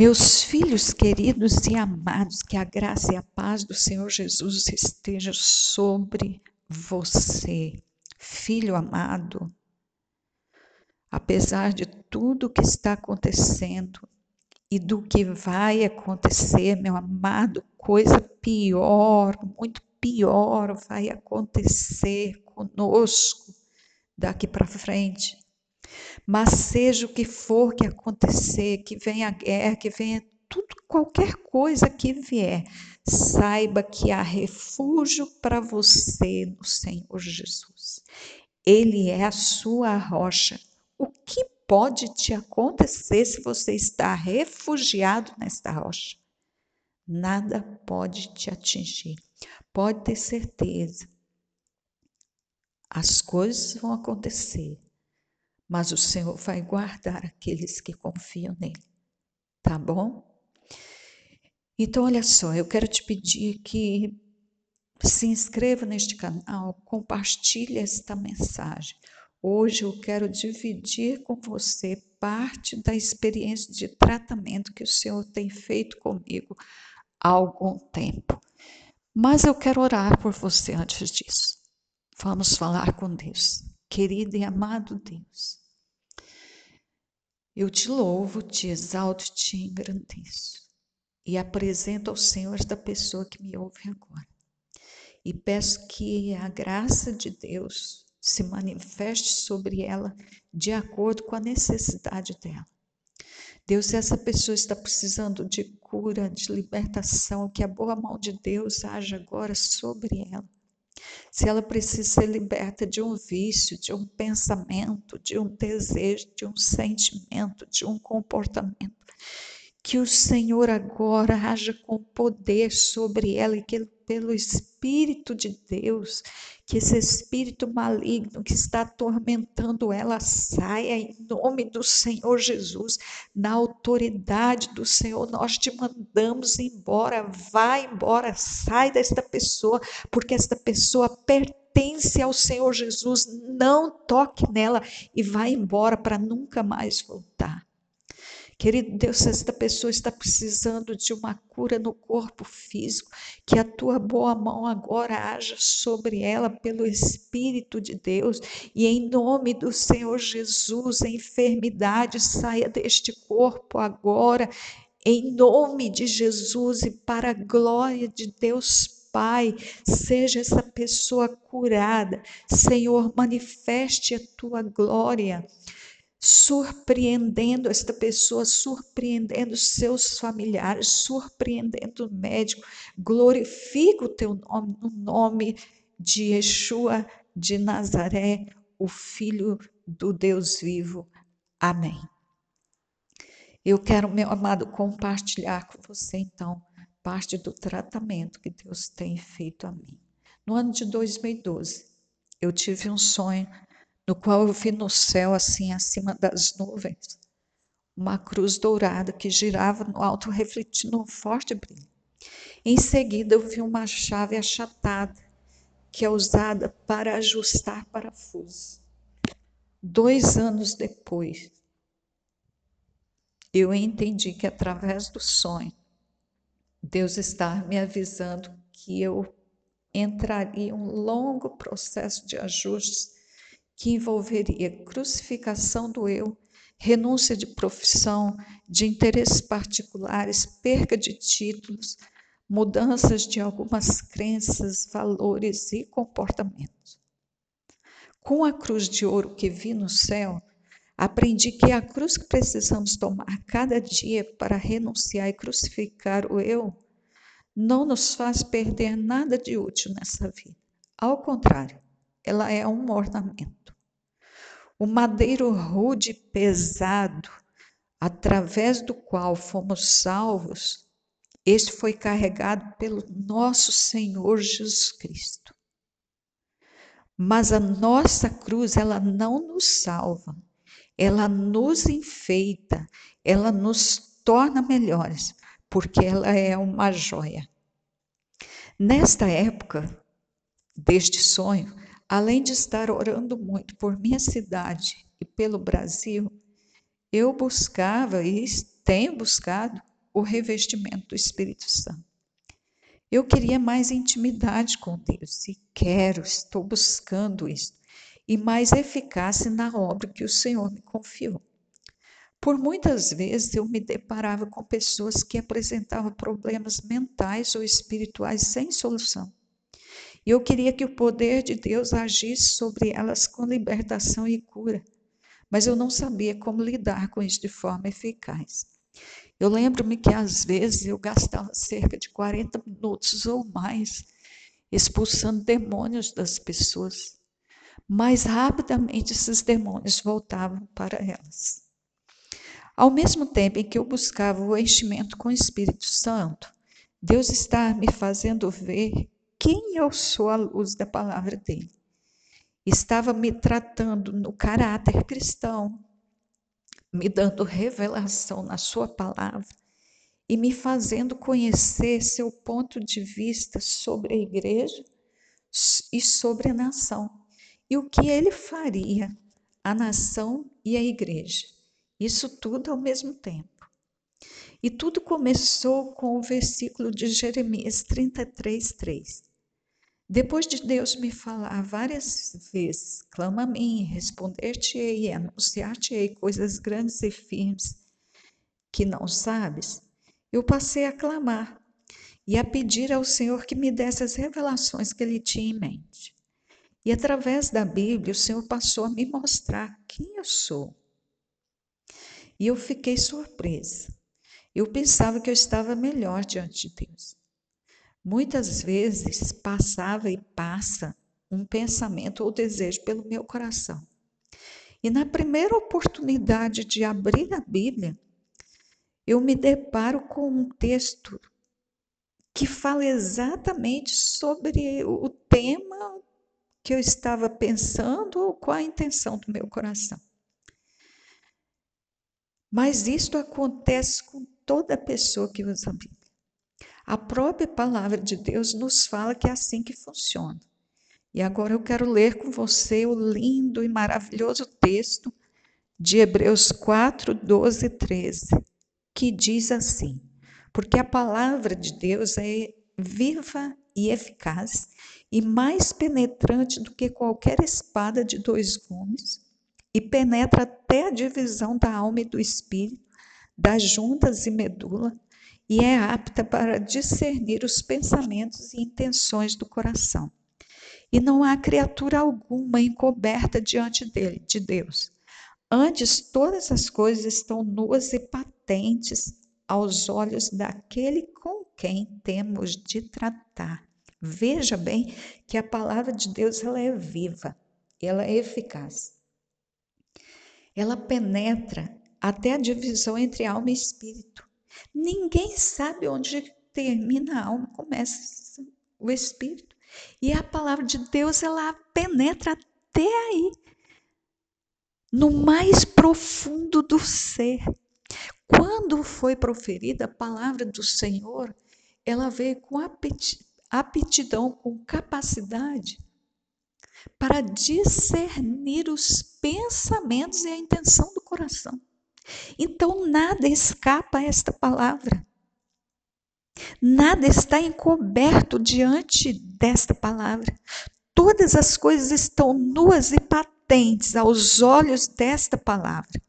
Meus filhos queridos e amados, que a graça e a paz do Senhor Jesus esteja sobre você, filho amado. Apesar de tudo que está acontecendo e do que vai acontecer, meu amado, coisa pior, muito pior vai acontecer conosco daqui para frente. Mas seja o que for que acontecer, que venha a guerra, que venha tudo, qualquer coisa que vier, saiba que há refúgio para você no Senhor Jesus. Ele é a sua rocha. O que pode te acontecer se você está refugiado nesta rocha? Nada pode te atingir. Pode ter certeza. As coisas vão acontecer, mas o Senhor vai guardar aqueles que confiam nele. Tá bom? Então, olha só, eu quero te pedir que se inscreva neste canal, compartilhe esta mensagem. Hoje eu quero dividir com você parte da experiência de tratamento que o Senhor tem feito comigo há algum tempo. Mas eu quero orar por você antes disso. Vamos falar com Deus. Querido e amado Deus, eu te louvo, te exalto, te engrandeço e apresento ao Senhor esta pessoa que me ouve agora. E peço que a graça de Deus se manifeste sobre ela de acordo com a necessidade dela. Deus, essa pessoa está precisando de cura, de libertação, que a boa mão de Deus haja agora sobre ela se ela precisa ser liberta de um vício, de um pensamento, de um desejo, de um sentimento, de um comportamento, que o Senhor agora haja com poder sobre ela e que pelo Espírito de Deus, que esse espírito maligno que está atormentando ela saia em nome do Senhor Jesus, na autoridade do Senhor, nós te mandamos embora, vai embora, sai desta pessoa, porque esta pessoa pertence ao Senhor Jesus, não toque nela e vai embora para nunca mais voltar. Querido Deus, se esta pessoa está precisando de uma cura no corpo físico, que a tua boa mão agora haja sobre ela pelo Espírito de Deus e em nome do Senhor Jesus, a enfermidade saia deste corpo agora, em nome de Jesus e para a glória de Deus Pai, seja essa pessoa curada. Senhor, manifeste a tua glória surpreendendo esta pessoa, surpreendendo seus familiares, surpreendendo o médico. Glorifica o teu nome no nome de Yeshua de Nazaré, o Filho do Deus vivo. Amém. Eu quero, meu amado, compartilhar com você, então, parte do tratamento que Deus tem feito a mim. No ano de 2012, eu tive um sonho no qual eu vi no céu, assim, acima das nuvens, uma cruz dourada que girava no alto, refletindo um forte brilho. Em seguida, eu vi uma chave achatada, que é usada para ajustar parafusos. Dois anos depois, eu entendi que através do sonho, Deus está me avisando que eu entraria em um longo processo de ajustes que envolveria crucificação do eu, renúncia de profissão, de interesses particulares, perca de títulos, mudanças de algumas crenças, valores e comportamentos. Com a cruz de ouro que vi no céu, aprendi que a cruz que precisamos tomar cada dia para renunciar e crucificar o eu não nos faz perder nada de útil nessa vida. Ao contrário, ela é um ornamento. O madeiro rude e pesado, através do qual fomos salvos, este foi carregado pelo nosso Senhor Jesus Cristo. Mas a nossa cruz, ela não nos salva, ela nos enfeita, ela nos torna melhores, porque ela é uma joia. Nesta época deste sonho, além de estar orando muito por minha cidade e pelo Brasil, eu buscava e tenho buscado o revestimento do Espírito Santo. Eu queria mais intimidade com Deus e quero, estou buscando isso, e mais eficácia na obra que o Senhor me confiou. Por muitas vezes eu me deparava com pessoas que apresentavam problemas mentais ou espirituais sem solução. E eu queria que o poder de Deus agisse sobre elas com libertação e cura, mas eu não sabia como lidar com isso de forma eficaz. Eu lembro-me que às vezes eu gastava cerca de 40 minutos ou mais expulsando demônios das pessoas. Mais rapidamente esses demônios voltavam para elas. Ao mesmo tempo em que eu buscava o enchimento com o Espírito Santo, Deus está me fazendo ver quem eu sou à luz da palavra dele. Estava me tratando no caráter cristão, me dando revelação na Sua palavra e me fazendo conhecer seu ponto de vista sobre a igreja e sobre a nação. E o que ele faria, a nação e a igreja. Isso tudo ao mesmo tempo. E tudo começou com o versículo de Jeremias 33, 3. Depois de Deus me falar várias vezes, clama a mim, responder-te-ei anunciar-te-ei coisas grandes e firmes que não sabes, eu passei a clamar e a pedir ao Senhor que me desse as revelações que ele tinha em mente. E através da Bíblia, o Senhor passou a me mostrar quem eu sou. E eu fiquei surpresa. Eu pensava que eu estava melhor diante de Deus. Muitas vezes passava e passa um pensamento ou desejo pelo meu coração. E na primeira oportunidade de abrir a Bíblia, eu me deparo com um texto que fala exatamente sobre o tema que eu estava pensando ou qual a intenção do meu coração. Mas isto acontece com toda pessoa que usa a Bíblia. A própria palavra de Deus nos fala que é assim que funciona. E agora eu quero ler com você o lindo e maravilhoso texto de Hebreus 4, 12 e 13, que diz assim: Porque a palavra de Deus é viva e eficaz e mais penetrante do que qualquer espada de dois gumes, e penetra até a divisão da alma e do espírito, das juntas e medula e é apta para discernir os pensamentos e intenções do coração. E não há criatura alguma encoberta diante dele, de Deus. Antes, todas as coisas estão nuas e patentes aos olhos daquele com quem temos de tratar. Veja bem que a palavra de Deus ela é viva, ela é eficaz. Ela penetra até a divisão entre alma e espírito Ninguém sabe onde termina a alma, começa o espírito. E a palavra de Deus, ela penetra até aí, no mais profundo do ser. Quando foi proferida a palavra do Senhor, ela veio com aptidão, com capacidade para discernir os pensamentos e a intenção do coração. Então, nada escapa a esta palavra. Nada está encoberto diante desta palavra. Todas as coisas estão nuas e patentes aos olhos desta palavra.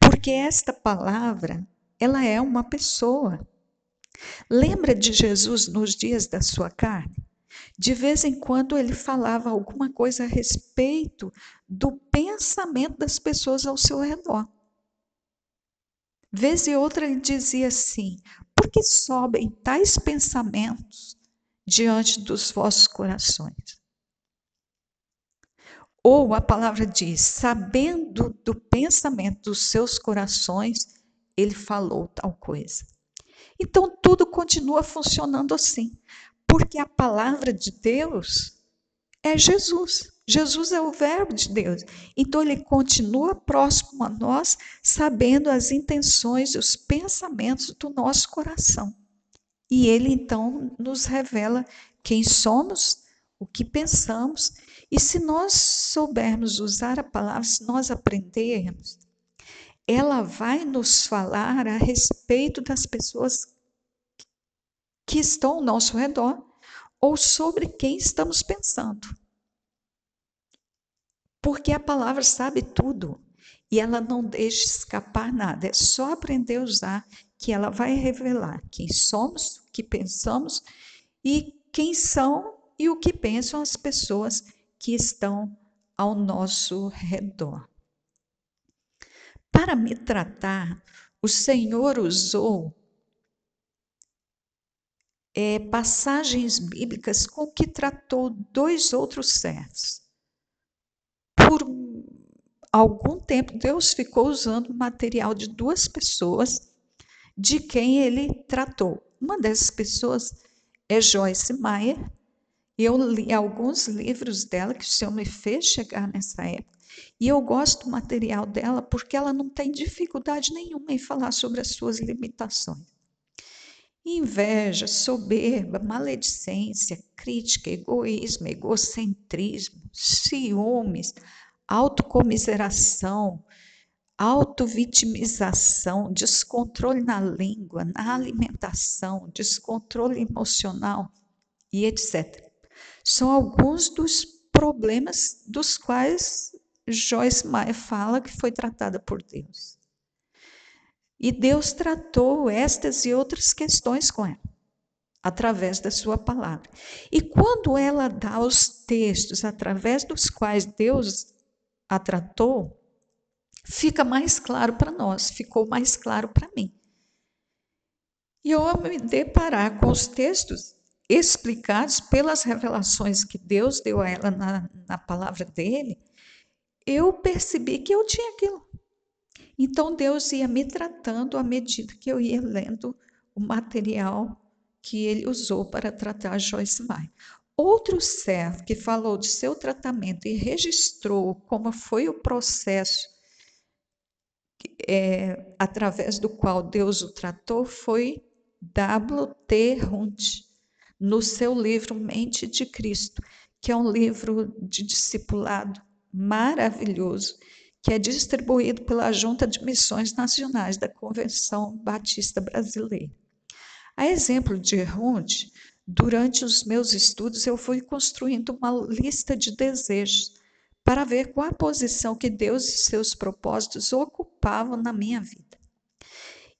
Porque esta palavra, ela é uma pessoa. Lembra de Jesus nos dias da sua carne? De vez em quando ele falava alguma coisa a respeito do pensamento das pessoas ao seu redor. Vez e outra ele dizia assim: Por que sobem tais pensamentos diante dos vossos corações? Ou a palavra diz: Sabendo do pensamento dos seus corações, ele falou tal coisa. Então tudo continua funcionando assim, porque a palavra de Deus é Jesus. Jesus é o Verbo de Deus. Então, ele continua próximo a nós, sabendo as intenções e os pensamentos do nosso coração. E ele, então, nos revela quem somos, o que pensamos. E se nós soubermos usar a palavra, se nós aprendermos, ela vai nos falar a respeito das pessoas que estão ao nosso redor ou sobre quem estamos pensando. Porque a palavra sabe tudo e ela não deixa escapar nada. É só aprender a usar que ela vai revelar quem somos, o que pensamos e quem são e o que pensam as pessoas que estão ao nosso redor. Para me tratar, o Senhor usou é, passagens bíblicas com que tratou dois outros servos. Algum tempo, Deus ficou usando material de duas pessoas de quem ele tratou. Uma dessas pessoas é Joyce Meyer, e eu li alguns livros dela que o Senhor me fez chegar nessa época. E eu gosto do material dela porque ela não tem dificuldade nenhuma em falar sobre as suas limitações. Inveja, soberba, maledicência, crítica, egoísmo, egocentrismo, ciúmes, autocomiseração, autovitimização, descontrole na língua, na alimentação, descontrole emocional e etc. São alguns dos problemas dos quais Joyce Meyer fala que foi tratada por Deus. E Deus tratou estas e outras questões com ela, através da sua palavra. E quando ela dá os textos através dos quais Deus a tratou, fica mais claro para nós, ficou mais claro para mim. E eu, ao me deparar com os textos explicados pelas revelações que Deus deu a ela na, na palavra dele, eu percebi que eu tinha aquilo. Então Deus ia me tratando à medida que eu ia lendo o material que ele usou para tratar Joyce Meyer. Outro servo que falou de seu tratamento e registrou como foi o processo é, através do qual Deus o tratou foi W.T. Hunt, no seu livro Mente de Cristo, que é um livro de discipulado maravilhoso, que é distribuído pela Junta de Missões Nacionais da Convenção Batista Brasileira. A exemplo de Hunt, durante os meus estudos eu fui construindo uma lista de desejos para ver qual a posição que Deus e seus propósitos ocupavam na minha vida.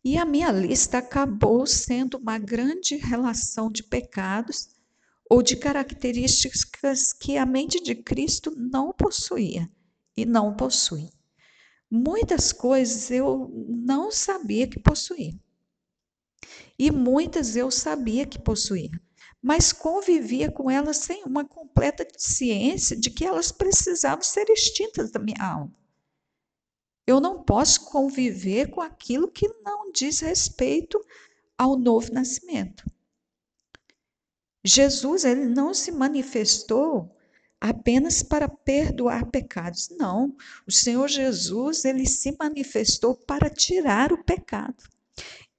E a minha lista acabou sendo uma grande relação de pecados ou de características que a mente de Cristo não possuía e não possui. Muitas coisas eu não sabia que possuía. E muitas eu sabia que possuía mas convivia com elas sem uma completa ciência de que elas precisavam ser extintas da minha alma. Eu não posso conviver com aquilo que não diz respeito ao novo nascimento. Jesus ele não se manifestou apenas para perdoar pecados. Não, o Senhor Jesus ele se manifestou para tirar o pecado.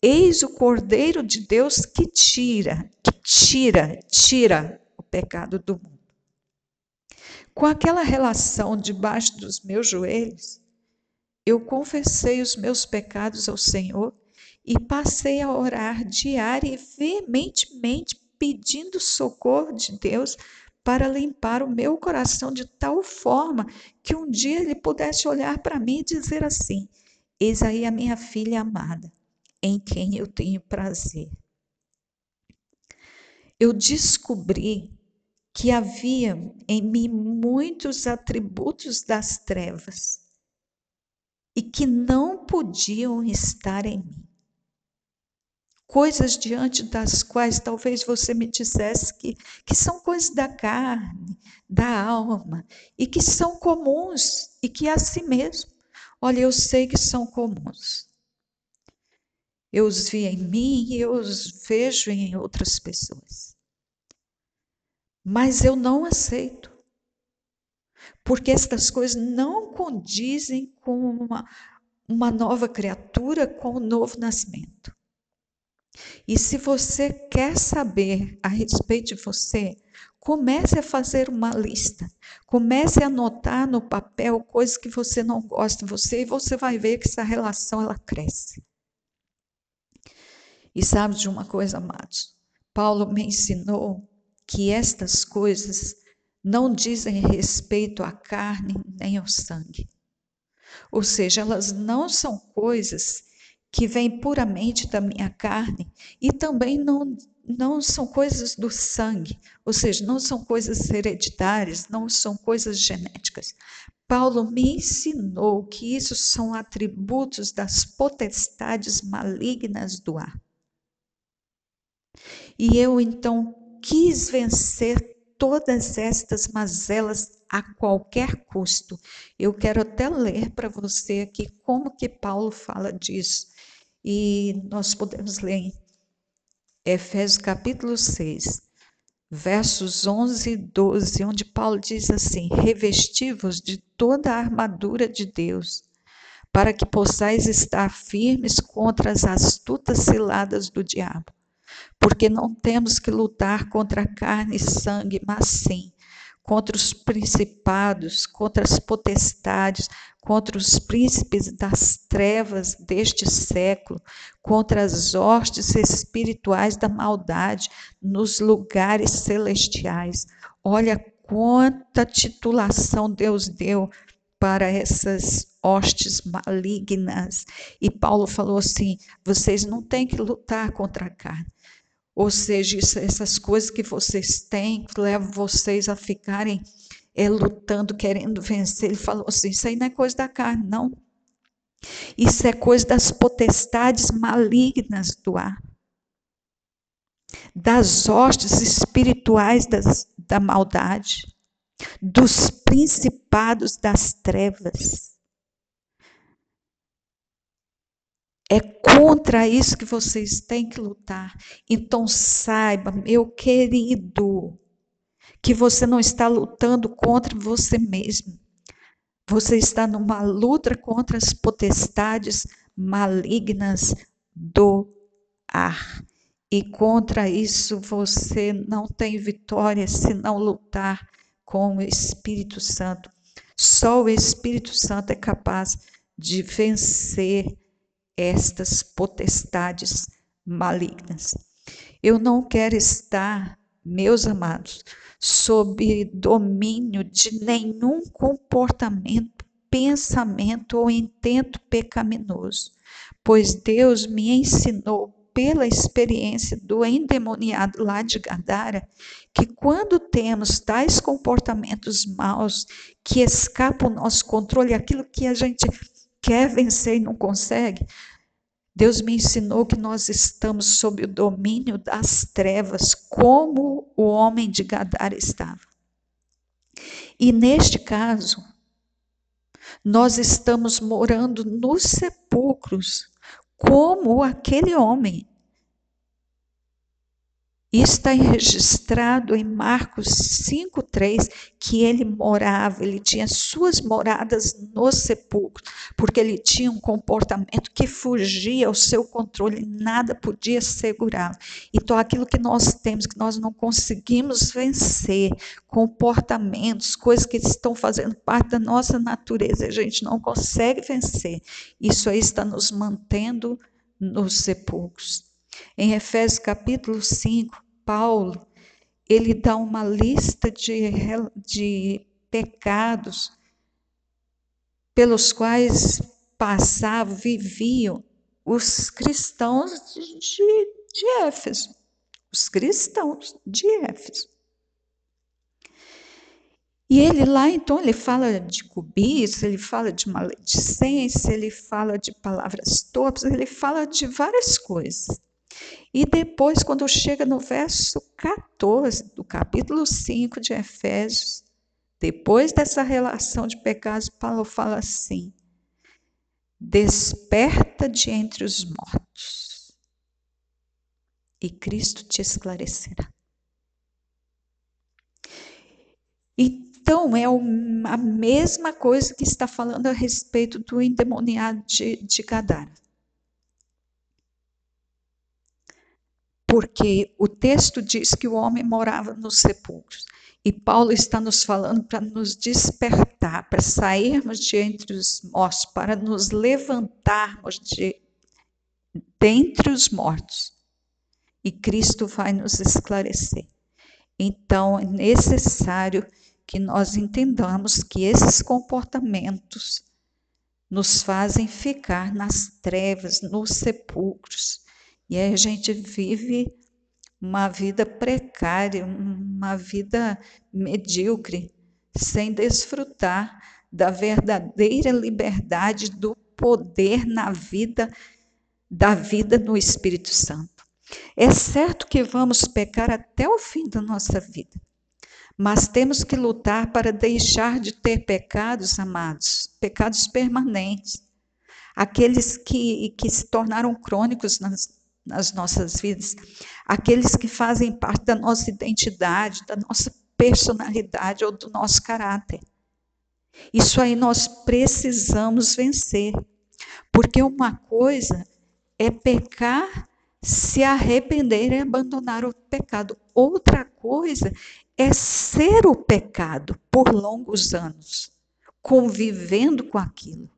Eis o Cordeiro de Deus que tira, que tira, tira o pecado do mundo. Com aquela relação debaixo dos meus joelhos, eu confessei os meus pecados ao Senhor e passei a orar diária e veementemente pedindo socorro de Deus para limpar o meu coração de tal forma que um dia ele pudesse olhar para mim e dizer assim: Eis aí a minha filha amada, em quem eu tenho prazer. Eu descobri que havia em mim muitos atributos das trevas e que não podiam estar em mim. Coisas diante das quais talvez você me dissesse que, que são coisas da carne, da alma, e que são comuns e que é assim mesmo. Olha, eu sei que são comuns. Eu os vi em mim e eu os vejo em outras pessoas. Mas eu não aceito. Porque estas coisas não condizem com uma, uma nova criatura, com o um novo nascimento. E se você quer saber a respeito de você, comece a fazer uma lista. Comece a anotar no papel coisas que você não gosta de você e você vai ver que essa relação ela cresce. E sabe de uma coisa, amados? Paulo me ensinou que estas coisas não dizem respeito à carne nem ao sangue. Ou seja, elas não são coisas que vêm puramente da minha carne e também não, não são coisas do sangue, ou seja, não são coisas hereditárias, não são coisas genéticas. Paulo me ensinou que isso são atributos das potestades malignas do ar. E eu então quis vencer todas estas mazelas a qualquer custo. Eu quero até ler para você aqui como que Paulo fala disso. E nós podemos ler em Efésios capítulo 6, versos 11 e 12, onde Paulo diz assim: Revestivos de toda a armadura de Deus, para que possais estar firmes contra as astutas ciladas do diabo porque não temos que lutar contra carne e sangue, mas sim contra os principados, contra as potestades, contra os príncipes das trevas deste século, contra as hostes espirituais da maldade nos lugares celestiais. Olha quanta titulação Deus deu para essas hostes malignas. E Paulo falou assim: vocês não têm que lutar contra a carne, ou seja, essas coisas que vocês têm que levam vocês a ficarem é, lutando, querendo vencer. Ele falou assim: isso aí não é coisa da carne, não. Isso é coisa das potestades malignas do ar, das hostes espirituais das, da maldade, dos principados das trevas. É contra isso que vocês têm que lutar. Então saiba, meu querido, que você não está lutando contra você mesmo. Você está numa luta contra as potestades malignas do ar. E contra isso você não tem vitória se não lutar com o Espírito Santo. Só o Espírito Santo é capaz de vencer estas potestades malignas. Eu não quero estar, meus amados, sob domínio de nenhum comportamento, pensamento ou intento pecaminoso, pois Deus me ensinou pela experiência do endemoniado lá de Gadara, que quando temos tais comportamentos maus que escapam nosso controle, aquilo que a gente quer vencer e não consegue. Deus me ensinou que nós estamos sob o domínio das trevas, como o homem de Gadara estava. E neste caso, nós estamos morando nos sepulcros, como aquele homem está registrado em Marcos 5:3 que ele morava, ele tinha suas moradas no sepulcro, porque ele tinha um comportamento que fugia ao seu controle, nada podia segurá-lo. Então aquilo que nós temos que nós não conseguimos vencer, comportamentos, coisas que estão fazendo parte da nossa natureza, a gente não consegue vencer. Isso aí está nos mantendo nos sepulcros. Em Efésios capítulo 5, Paulo, ele dá uma lista de, de pecados pelos quais passavam, viviam os cristãos de, de Éfeso. Os cristãos de Éfeso. E ele lá, então, ele fala de cobiça, ele fala de maledicência, ele fala de palavras torpes, ele fala de várias coisas. E depois, quando chega no verso 14 do capítulo 5 de Efésios, depois dessa relação de pecados, Paulo fala assim: desperta de entre os mortos, e Cristo te esclarecerá. Então, é a mesma coisa que está falando a respeito do endemoniado de, de Gadara. Porque o texto diz que o homem morava nos sepulcros. E Paulo está nos falando para nos despertar, para sairmos de entre os mortos, para nos levantarmos de dentre os mortos. E Cristo vai nos esclarecer. Então, é necessário que nós entendamos que esses comportamentos nos fazem ficar nas trevas, nos sepulcros. E aí a gente vive uma vida precária, uma vida medíocre, sem desfrutar da verdadeira liberdade do poder na vida da vida no Espírito Santo. É certo que vamos pecar até o fim da nossa vida, mas temos que lutar para deixar de ter pecados, amados, pecados permanentes, aqueles que, que se tornaram crônicos nas, nas nossas vidas, aqueles que fazem parte da nossa identidade, da nossa personalidade ou do nosso caráter. Isso aí nós precisamos vencer, porque uma coisa é pecar, se arrepender e abandonar o pecado. Outra coisa é ser o pecado por longos anos, convivendo com aquilo.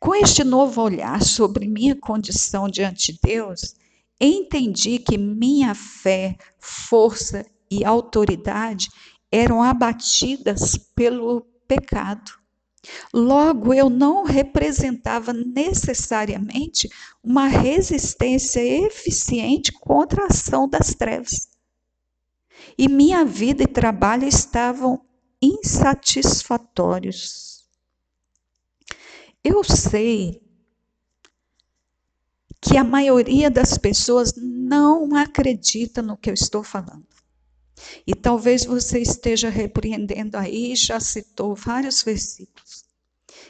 Com este novo olhar sobre minha condição diante de Deus, entendi que minha fé, força e autoridade eram abatidas pelo pecado. Logo, eu não representava necessariamente uma resistência eficiente contra a ação das trevas. E minha vida e trabalho estavam insatisfatórios. Eu sei que a maioria das pessoas não acredita no que eu estou falando. E talvez você esteja repreendendo aí, já citou vários versículos.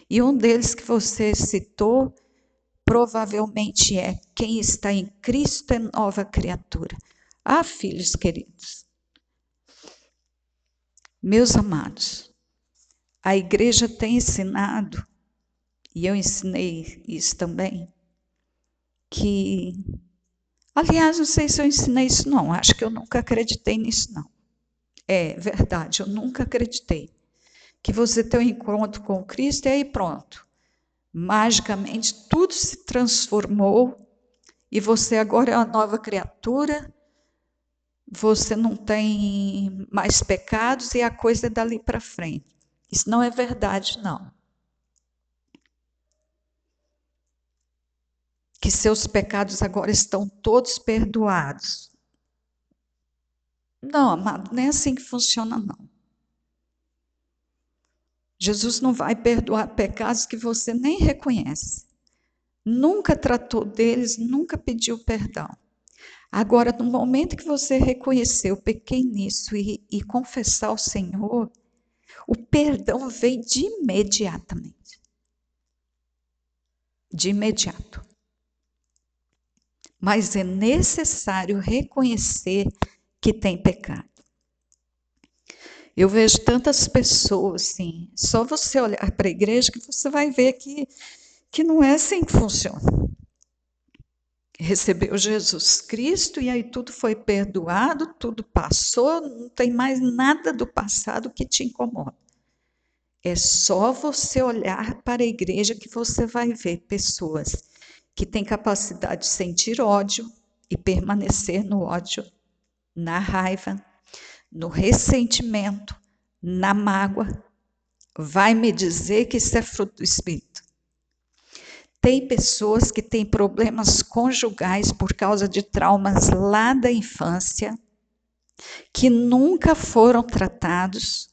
E um deles que você citou provavelmente é: quem está em Cristo é nova criatura. Ah, filhos queridos, meus amados, a igreja tem ensinado e eu ensinei isso também, que, aliás, não sei se eu ensinei isso não, acho que eu nunca acreditei nisso não. É verdade, eu nunca acreditei. Que você tem um encontro com Cristo e aí pronto. Magicamente tudo se transformou e você agora é uma nova criatura, você não tem mais pecados e a coisa é dali para frente. Isso não é verdade, não. Que seus pecados agora estão todos perdoados. Não, amado, não é assim que funciona, não. Jesus não vai perdoar pecados que você nem reconhece. Nunca tratou deles, nunca pediu perdão. Agora, no momento que você reconheceu, pequei nisso e, e confessar ao Senhor, o perdão vem de imediatamente. De imediato mas é necessário reconhecer que tem pecado. Eu vejo tantas pessoas assim, só você olhar para a igreja que você vai ver que, que não é assim que funciona. Recebeu Jesus Cristo e aí tudo foi perdoado, tudo passou, não tem mais nada do passado que te incomoda. É só você olhar para a igreja que você vai ver pessoas que tem capacidade de sentir ódio e permanecer no ódio, na raiva, no ressentimento, na mágoa, vai me dizer que isso é fruto do Espírito. Tem pessoas que têm problemas conjugais por causa de traumas lá da infância, que nunca foram tratados.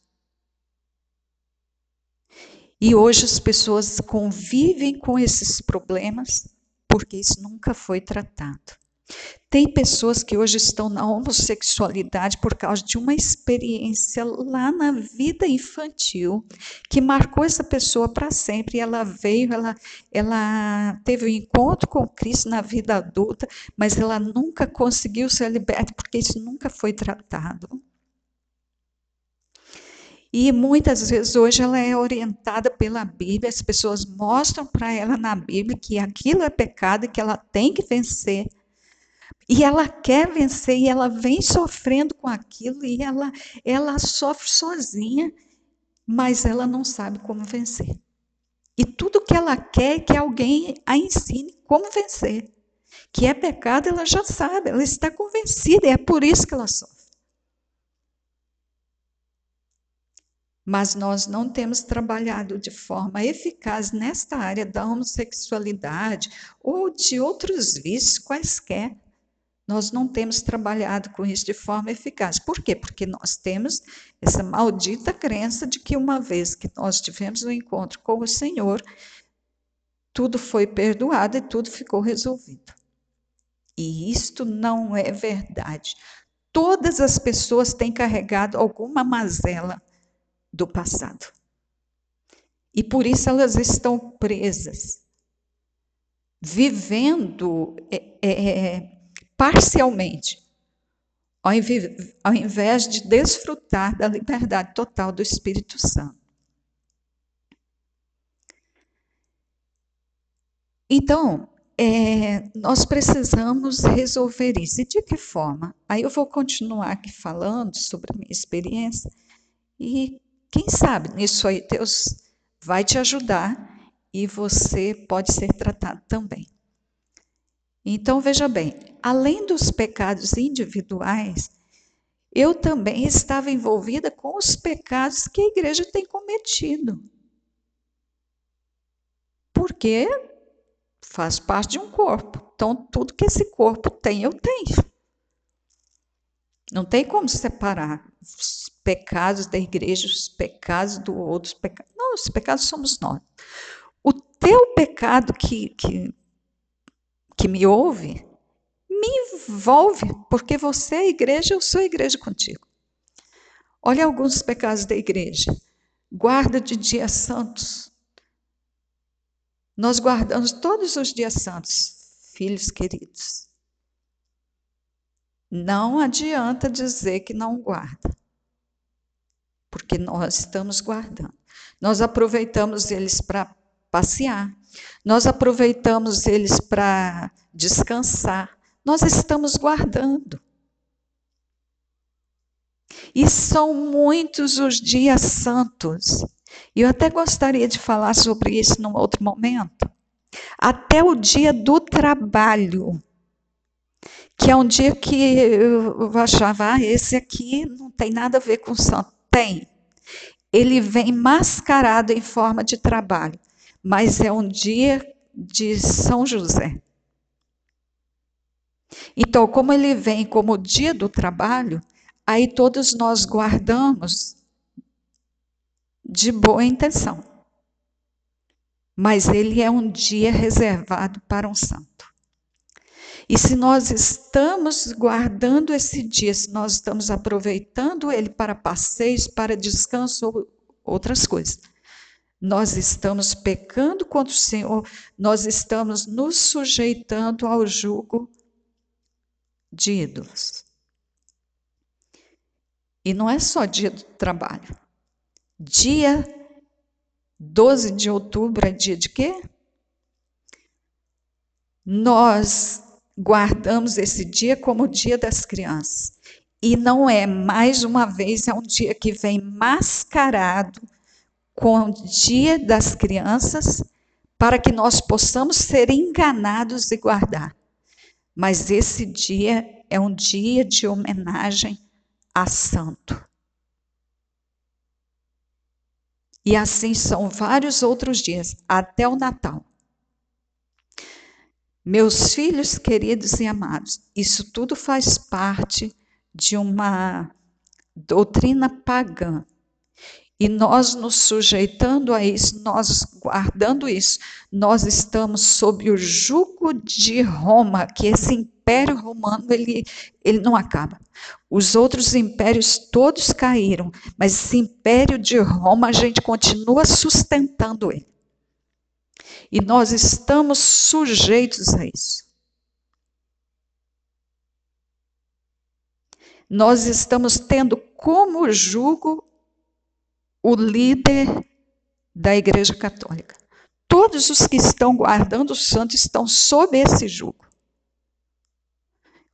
E hoje as pessoas convivem com esses problemas porque isso nunca foi tratado. Tem pessoas que hoje estão na homossexualidade por causa de uma experiência lá na vida infantil que marcou essa pessoa para sempre. Ela veio, ela, ela teve um encontro com Cristo na vida adulta, mas ela nunca conseguiu ser liberta porque isso nunca foi tratado. E muitas vezes hoje ela é orientada pela Bíblia, as pessoas mostram para ela na Bíblia que aquilo é pecado e que ela tem que vencer. E ela quer vencer e ela vem sofrendo com aquilo e ela, ela sofre sozinha, mas ela não sabe como vencer. E tudo que ela quer é que alguém a ensine como vencer. Que é pecado, ela já sabe, ela está convencida, e é por isso que ela sofre. Mas nós não temos trabalhado de forma eficaz nesta área da homossexualidade ou de outros vícios quaisquer. Nós não temos trabalhado com isso de forma eficaz. Por quê? Porque nós temos essa maldita crença de que uma vez que nós tivemos um encontro com o Senhor, tudo foi perdoado e tudo ficou resolvido. E isto não é verdade. Todas as pessoas têm carregado alguma mazela do passado. E por isso elas estão presas, vivendo é, é, parcialmente, ao invés de desfrutar da liberdade total do Espírito Santo. Então, é, nós precisamos resolver isso. E de que forma? Aí eu vou continuar aqui falando sobre a minha experiência e quem sabe nisso aí Deus vai te ajudar e você pode ser tratado também. Então, veja bem, além dos pecados individuais, eu também estava envolvida com os pecados que a igreja tem cometido. Porque faz parte de um corpo. Então, tudo que esse corpo tem, eu tenho. Não tem como separar pecados da igreja, os pecados do outro. Não, os pecados somos nós. O teu pecado que, que que me ouve, me envolve, porque você é igreja, eu sou igreja contigo. Olha alguns pecados da igreja. Guarda de dias santos. Nós guardamos todos os dias santos, filhos queridos. Não adianta dizer que não guarda, porque nós estamos guardando. Nós aproveitamos eles para passear, nós aproveitamos eles para descansar, nós estamos guardando. E são muitos os dias santos. E eu até gostaria de falar sobre isso num outro momento. Até o dia do trabalho, que é um dia que eu achava, ah, esse aqui não tem nada a ver com santo. Tem. Ele vem mascarado em forma de trabalho mas é um dia de São José. Então, como ele vem como o dia do trabalho, aí todos nós guardamos de boa intenção. Mas ele é um dia reservado para um santo. E se nós estamos guardando esse dia, se nós estamos aproveitando ele para passeios, para descanso ou outras coisas, nós estamos pecando contra o Senhor, nós estamos nos sujeitando ao jugo de ídolos. E não é só dia do trabalho. Dia 12 de outubro é dia de quê? Nós guardamos esse dia como o dia das crianças. E não é, mais uma vez, é um dia que vem mascarado com o dia das crianças para que nós possamos ser enganados e guardar. Mas esse dia é um dia de homenagem a santo. E assim são vários outros dias, até o Natal. Meus filhos queridos e amados, isso tudo faz parte de uma doutrina pagã e nós nos sujeitando a isso, nós guardando isso, nós estamos sob o jugo de Roma, que esse império romano ele, ele não acaba. Os outros impérios todos caíram, mas esse império de Roma a gente continua sustentando ele. E nós estamos sujeitos a isso. Nós estamos tendo como jugo o líder da Igreja Católica. Todos os que estão guardando o santo estão sob esse jugo.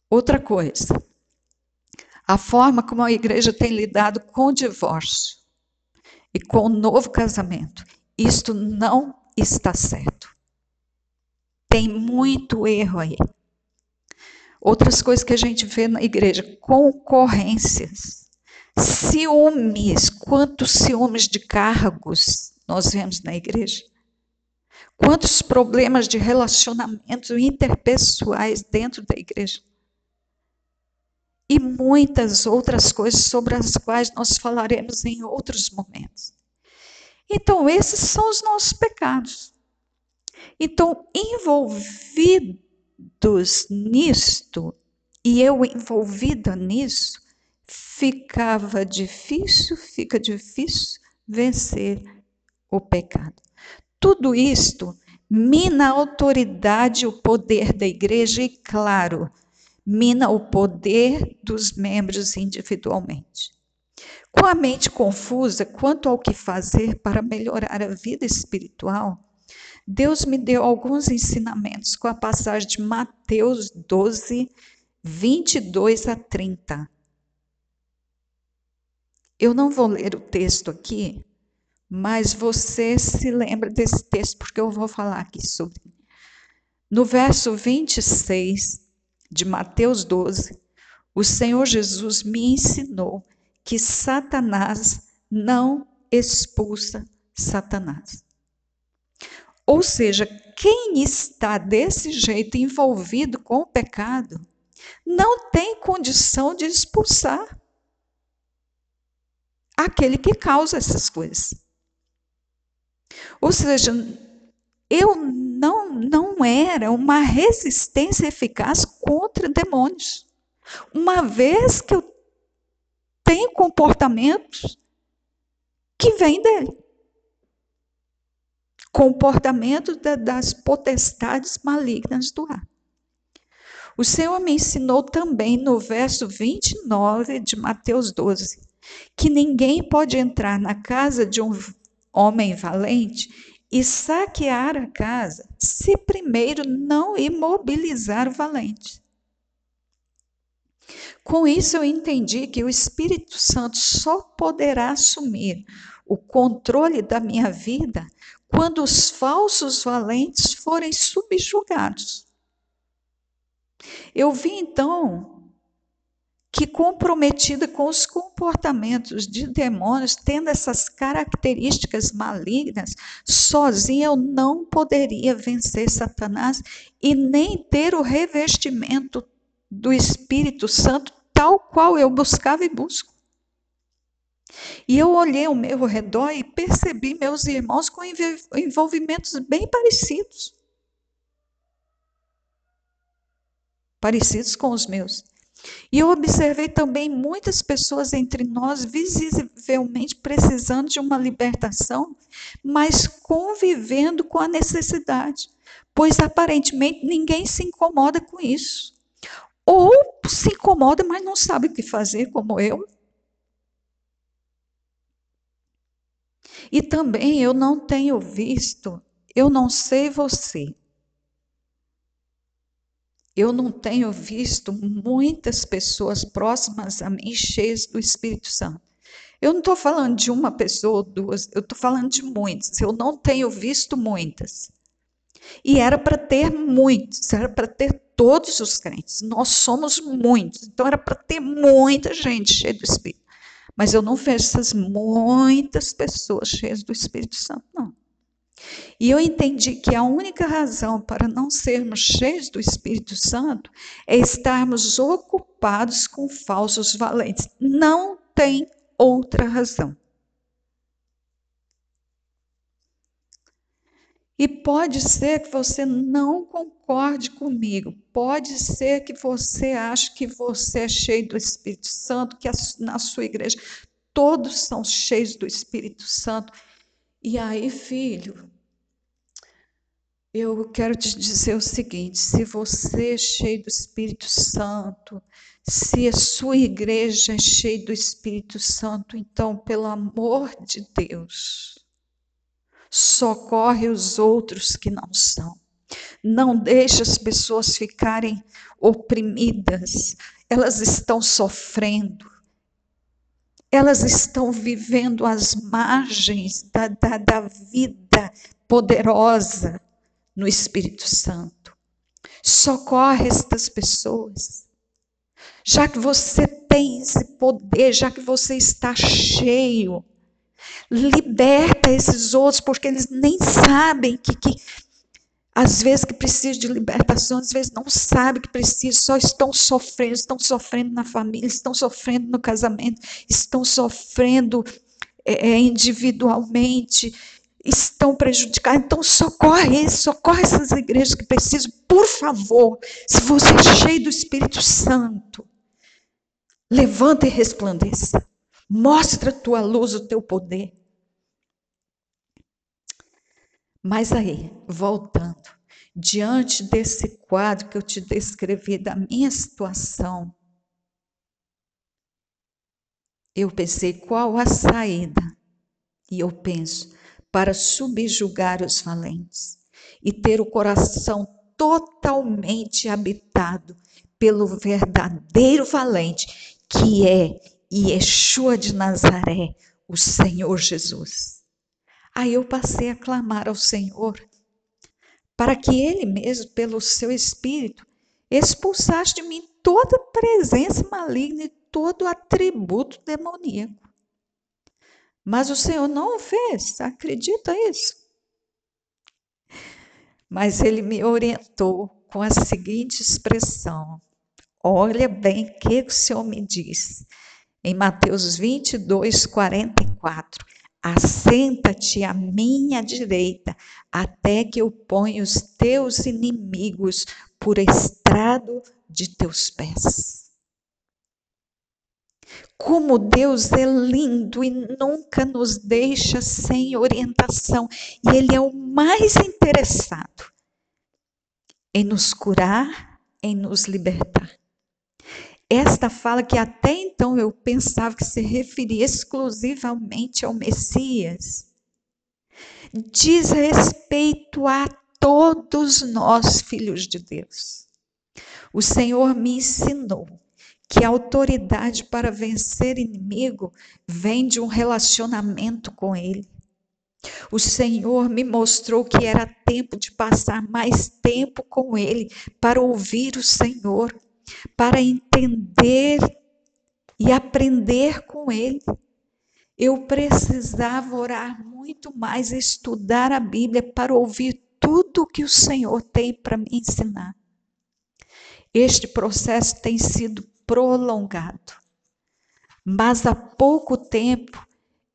Outra coisa, a forma como a igreja tem lidado com o divórcio e com o novo casamento, isto não está certo. Tem muito erro aí. Outras coisas que a gente vê na igreja, concorrências, ciúmes, quantos ciúmes de cargos nós vemos na igreja. Quantos problemas de relacionamentos interpessoais dentro da igreja. E muitas outras coisas sobre as quais nós falaremos em outros momentos. Então, esses são os nossos pecados. Então, envolvidos nisto, e eu envolvida nisso, ficava difícil, fica difícil vencer o pecado. Tudo isto mina a autoridade o poder da igreja e, claro, mina o poder dos membros individualmente. Com a mente confusa quanto ao que fazer para melhorar a vida espiritual, Deus me deu alguns ensinamentos com a passagem de Mateus 12, 22 a 30. Eu não vou ler o texto aqui, mas você se lembra desse texto, porque eu vou falar aqui sobre. No verso 26 de Mateus 12, o Senhor Jesus me ensinou que Satanás não expulsa Satanás. Ou seja, quem está desse jeito envolvido com o pecado não tem condição de expulsar aquele que causa essas coisas. Ou seja, eu não, não era uma resistência eficaz contra demônios. Uma vez que eu tenho comportamentos que vêm dele. Comportamento das potestades malignas do ar. O Senhor me ensinou também no verso 29 de Mateus 12 que ninguém pode entrar na casa de um homem valente, e saquear a casa, se primeiro não imobilizar o valente. Com isso, eu entendi que o Espírito Santo só poderá assumir o controle da minha vida quando os falsos valentes forem subjugados. Eu vi então que comprometida com os comportamentos de demônios, tendo essas características malignas, sozinha eu não poderia vencer Satanás e nem ter o revestimento do Espírito Santo tal qual eu buscava e busco. E eu olhei ao meu redor e percebi meus irmãos com envolvimentos bem parecidos. Parecidos com os meus. E eu observei também muitas pessoas entre nós visivelmente precisando de uma libertação, mas convivendo com a necessidade, pois aparentemente ninguém se incomoda com isso. Ou se incomoda, mas não sabe o que fazer, como eu. E também eu não tenho visto, eu não sei você, eu não tenho visto muitas pessoas próximas a mim cheias do Espírito Santo. Eu não estou falando de uma pessoa ou duas, eu estou falando de muitas. Eu não tenho visto muitas. E era para ter muitos, era para ter todos os crentes. Nós somos muitos, então era para ter muita gente cheia do Espírito. Mas eu não vejo essas muitas pessoas cheias do Espírito Santo, não. E eu entendi que a única razão para não sermos cheios do Espírito Santo é estarmos ocupados com falsos valentes. Não tem outra razão. E pode ser que você não concorde comigo, pode ser que você ache que você é cheio do Espírito Santo, que na sua igreja todos são cheios do Espírito Santo. E aí, filho, eu quero te dizer o seguinte: se você é cheio do Espírito Santo, se a sua igreja é cheia do Espírito Santo, então, pelo amor de Deus, socorre os outros que não são. Não deixe as pessoas ficarem oprimidas, elas estão sofrendo, elas estão vivendo as margens da, da, da vida poderosa no Espírito Santo. Socorre estas pessoas. Já que você tem esse poder, já que você está cheio, liberta esses outros, porque eles nem sabem que, que às vezes que precisam de libertação, às vezes não sabem que precisam, só estão sofrendo, estão sofrendo na família, estão sofrendo no casamento, estão sofrendo é, é individualmente, estão prejudicados. Então, socorre, socorre essas igrejas que precisam, por favor. Se você é cheio do Espírito Santo, levanta e resplandeça. Mostra a tua luz, o teu poder. Mas aí, voltando, diante desse quadro que eu te descrevi da minha situação, eu pensei qual a saída. E eu penso, para subjugar os valentes e ter o coração totalmente habitado pelo verdadeiro valente, que é Yeshua de Nazaré, o Senhor Jesus. Aí eu passei a clamar ao Senhor para que Ele mesmo, pelo seu Espírito, expulsasse de mim toda presença maligna e todo atributo demoníaco. Mas o Senhor não o fez, acredita isso? Mas ele me orientou com a seguinte expressão: Olha bem o que o Senhor me diz. Em Mateus 22, 44. Assenta-te à minha direita, até que eu ponha os teus inimigos por estrado de teus pés. Como Deus é lindo e nunca nos deixa sem orientação, e Ele é o mais interessado em nos curar, em nos libertar. Esta fala que até então eu pensava que se referia exclusivamente ao Messias, diz respeito a todos nós, filhos de Deus. O Senhor me ensinou que a autoridade para vencer inimigo vem de um relacionamento com Ele. O Senhor me mostrou que era tempo de passar mais tempo com Ele para ouvir o Senhor para entender e aprender com Ele. Eu precisava orar muito mais, estudar a Bíblia para ouvir tudo que o Senhor tem para me ensinar. Este processo tem sido prolongado, mas há pouco tempo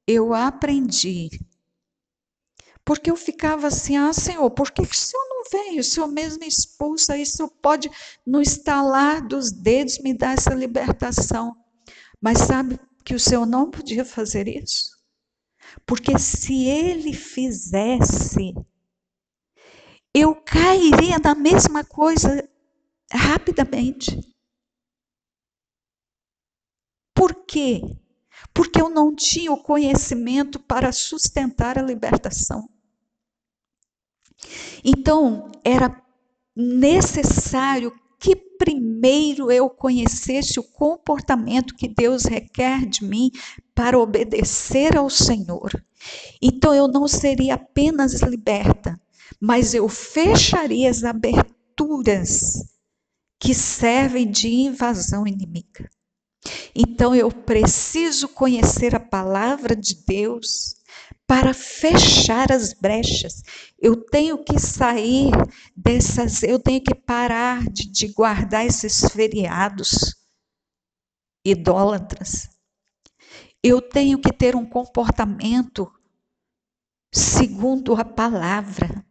eu aprendi. Porque eu ficava assim, ah, Senhor, por que o Senhor não vem? O Senhor mesmo expulsa isso, pode no estalar dos dedos me dar essa libertação. Mas sabe que o Senhor não podia fazer isso? Porque se ele fizesse, eu cairia na mesma coisa rapidamente. Por quê? Porque eu não tinha o conhecimento para sustentar a libertação. Então, era necessário que primeiro eu conhecesse o comportamento que Deus requer de mim para obedecer ao Senhor. Então eu não seria apenas liberta, mas eu fecharia as aberturas que servem de invasão inimiga. Então eu preciso conhecer a palavra de Deus para fechar as brechas. Eu tenho que sair dessas, eu tenho que parar de, de guardar esses feriados idólatras. Eu tenho que ter um comportamento segundo a palavra,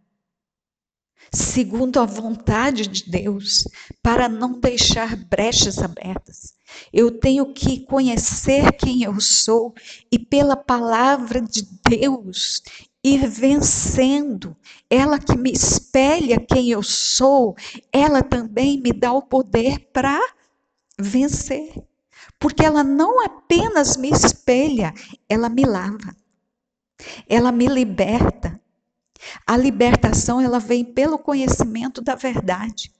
segundo a vontade de Deus, para não deixar brechas abertas. Eu tenho que conhecer quem eu sou e, pela palavra de Deus, ir vencendo. Ela que me espelha quem eu sou, ela também me dá o poder para vencer. Porque ela não apenas me espelha, ela me lava. Ela me liberta. A libertação ela vem pelo conhecimento da verdade.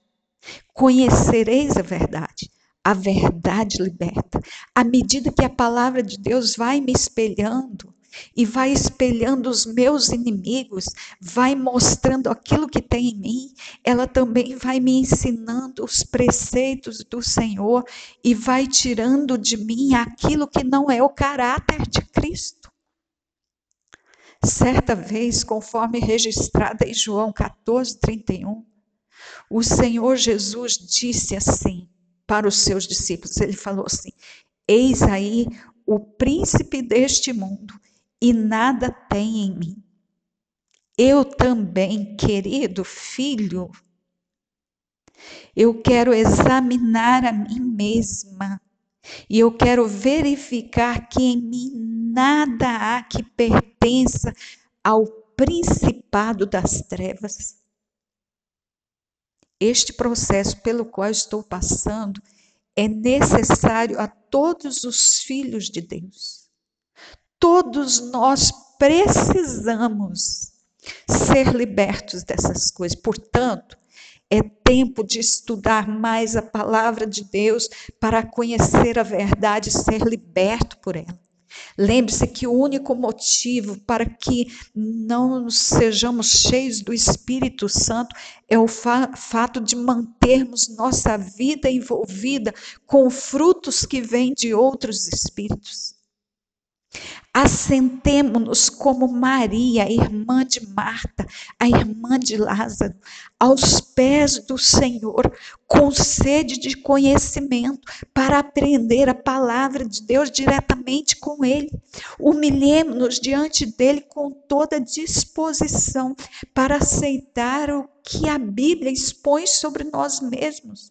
Conhecereis a verdade. A verdade liberta. À medida que a palavra de Deus vai me espelhando, e vai espelhando os meus inimigos, vai mostrando aquilo que tem em mim, ela também vai me ensinando os preceitos do Senhor e vai tirando de mim aquilo que não é o caráter de Cristo. Certa vez, conforme registrada em João 14, 31, o Senhor Jesus disse assim para os seus discípulos: Ele falou assim: Eis aí o príncipe deste mundo e nada tem em mim. Eu também, querido filho, eu quero examinar a mim mesma e eu quero verificar que em mim nada há que pertença ao principado das trevas. Este processo pelo qual estou passando é necessário a todos os filhos de Deus. Todos nós precisamos ser libertos dessas coisas. Portanto, é tempo de estudar mais a palavra de Deus para conhecer a verdade e ser liberto por ela. Lembre-se que o único motivo para que não sejamos cheios do Espírito Santo é o fa fato de mantermos nossa vida envolvida com frutos que vêm de outros espíritos. Assentemo-nos como Maria, irmã de Marta, a irmã de Lázaro, aos pés do Senhor, com sede de conhecimento, para aprender a palavra de Deus diretamente com Ele. Humilhemos-nos diante dele com toda disposição para aceitar o que a Bíblia expõe sobre nós mesmos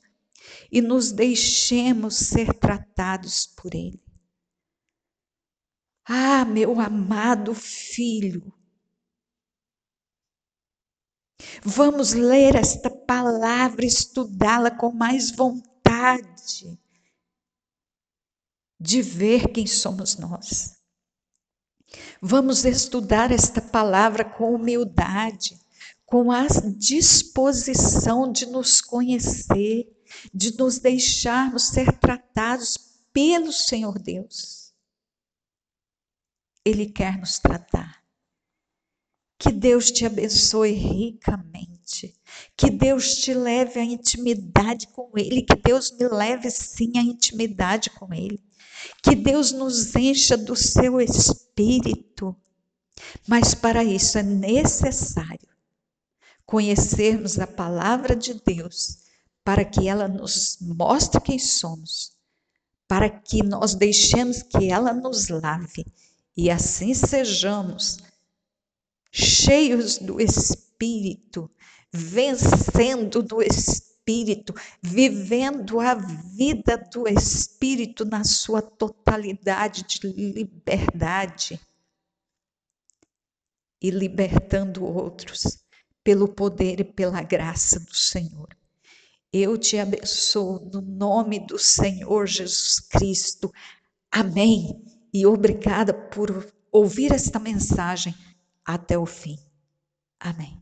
e nos deixemos ser tratados por Ele. Ah, meu amado filho, vamos ler esta palavra, estudá-la com mais vontade de ver quem somos nós. Vamos estudar esta palavra com humildade, com a disposição de nos conhecer, de nos deixarmos ser tratados pelo Senhor Deus. Ele quer nos tratar. Que Deus te abençoe ricamente. Que Deus te leve à intimidade com Ele. Que Deus me leve sim à intimidade com Ele. Que Deus nos encha do seu espírito. Mas para isso é necessário conhecermos a palavra de Deus, para que ela nos mostre quem somos, para que nós deixemos que ela nos lave e assim sejamos cheios do Espírito, vencendo do Espírito, vivendo a vida do Espírito na sua totalidade de liberdade e libertando outros pelo poder e pela graça do Senhor. Eu te abençoo no nome do Senhor Jesus Cristo. Amém e obrigada por ouvir esta mensagem até o fim. Amém.